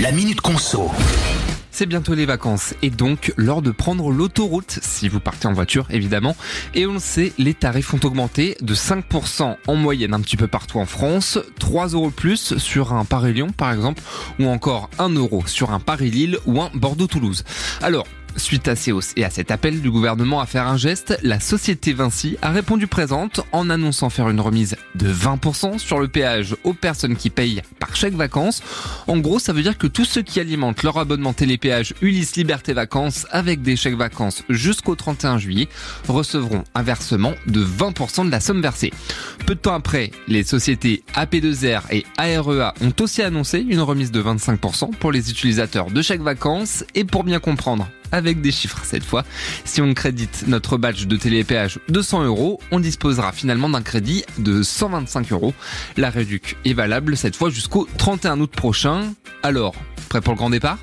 La Minute Conso. C'est bientôt les vacances et donc l'heure de prendre l'autoroute si vous partez en voiture évidemment. Et on le sait, les tarifs ont augmenté de 5% en moyenne un petit peu partout en France, 3 euros plus sur un Paris-Lyon par exemple, ou encore 1 euro sur un Paris-Lille ou un Bordeaux-Toulouse. Alors, Suite à ces hausses et à cet appel du gouvernement à faire un geste, la société Vinci a répondu présente en annonçant faire une remise de 20% sur le péage aux personnes qui payent par chèque vacances. En gros, ça veut dire que tous ceux qui alimentent leur abonnement télépéage Ulysse Liberté Vacances avec des chèques vacances jusqu'au 31 juillet recevront un versement de 20% de la somme versée. Peu de temps après, les sociétés AP2R et AREA e ont aussi annoncé une remise de 25% pour les utilisateurs de chèques vacances et pour bien comprendre avec des chiffres cette fois. Si on crédite notre badge de télépéage de 100 euros, on disposera finalement d'un crédit de 125 euros. La réduc est valable cette fois jusqu'au 31 août prochain. Alors, prêt pour le grand départ?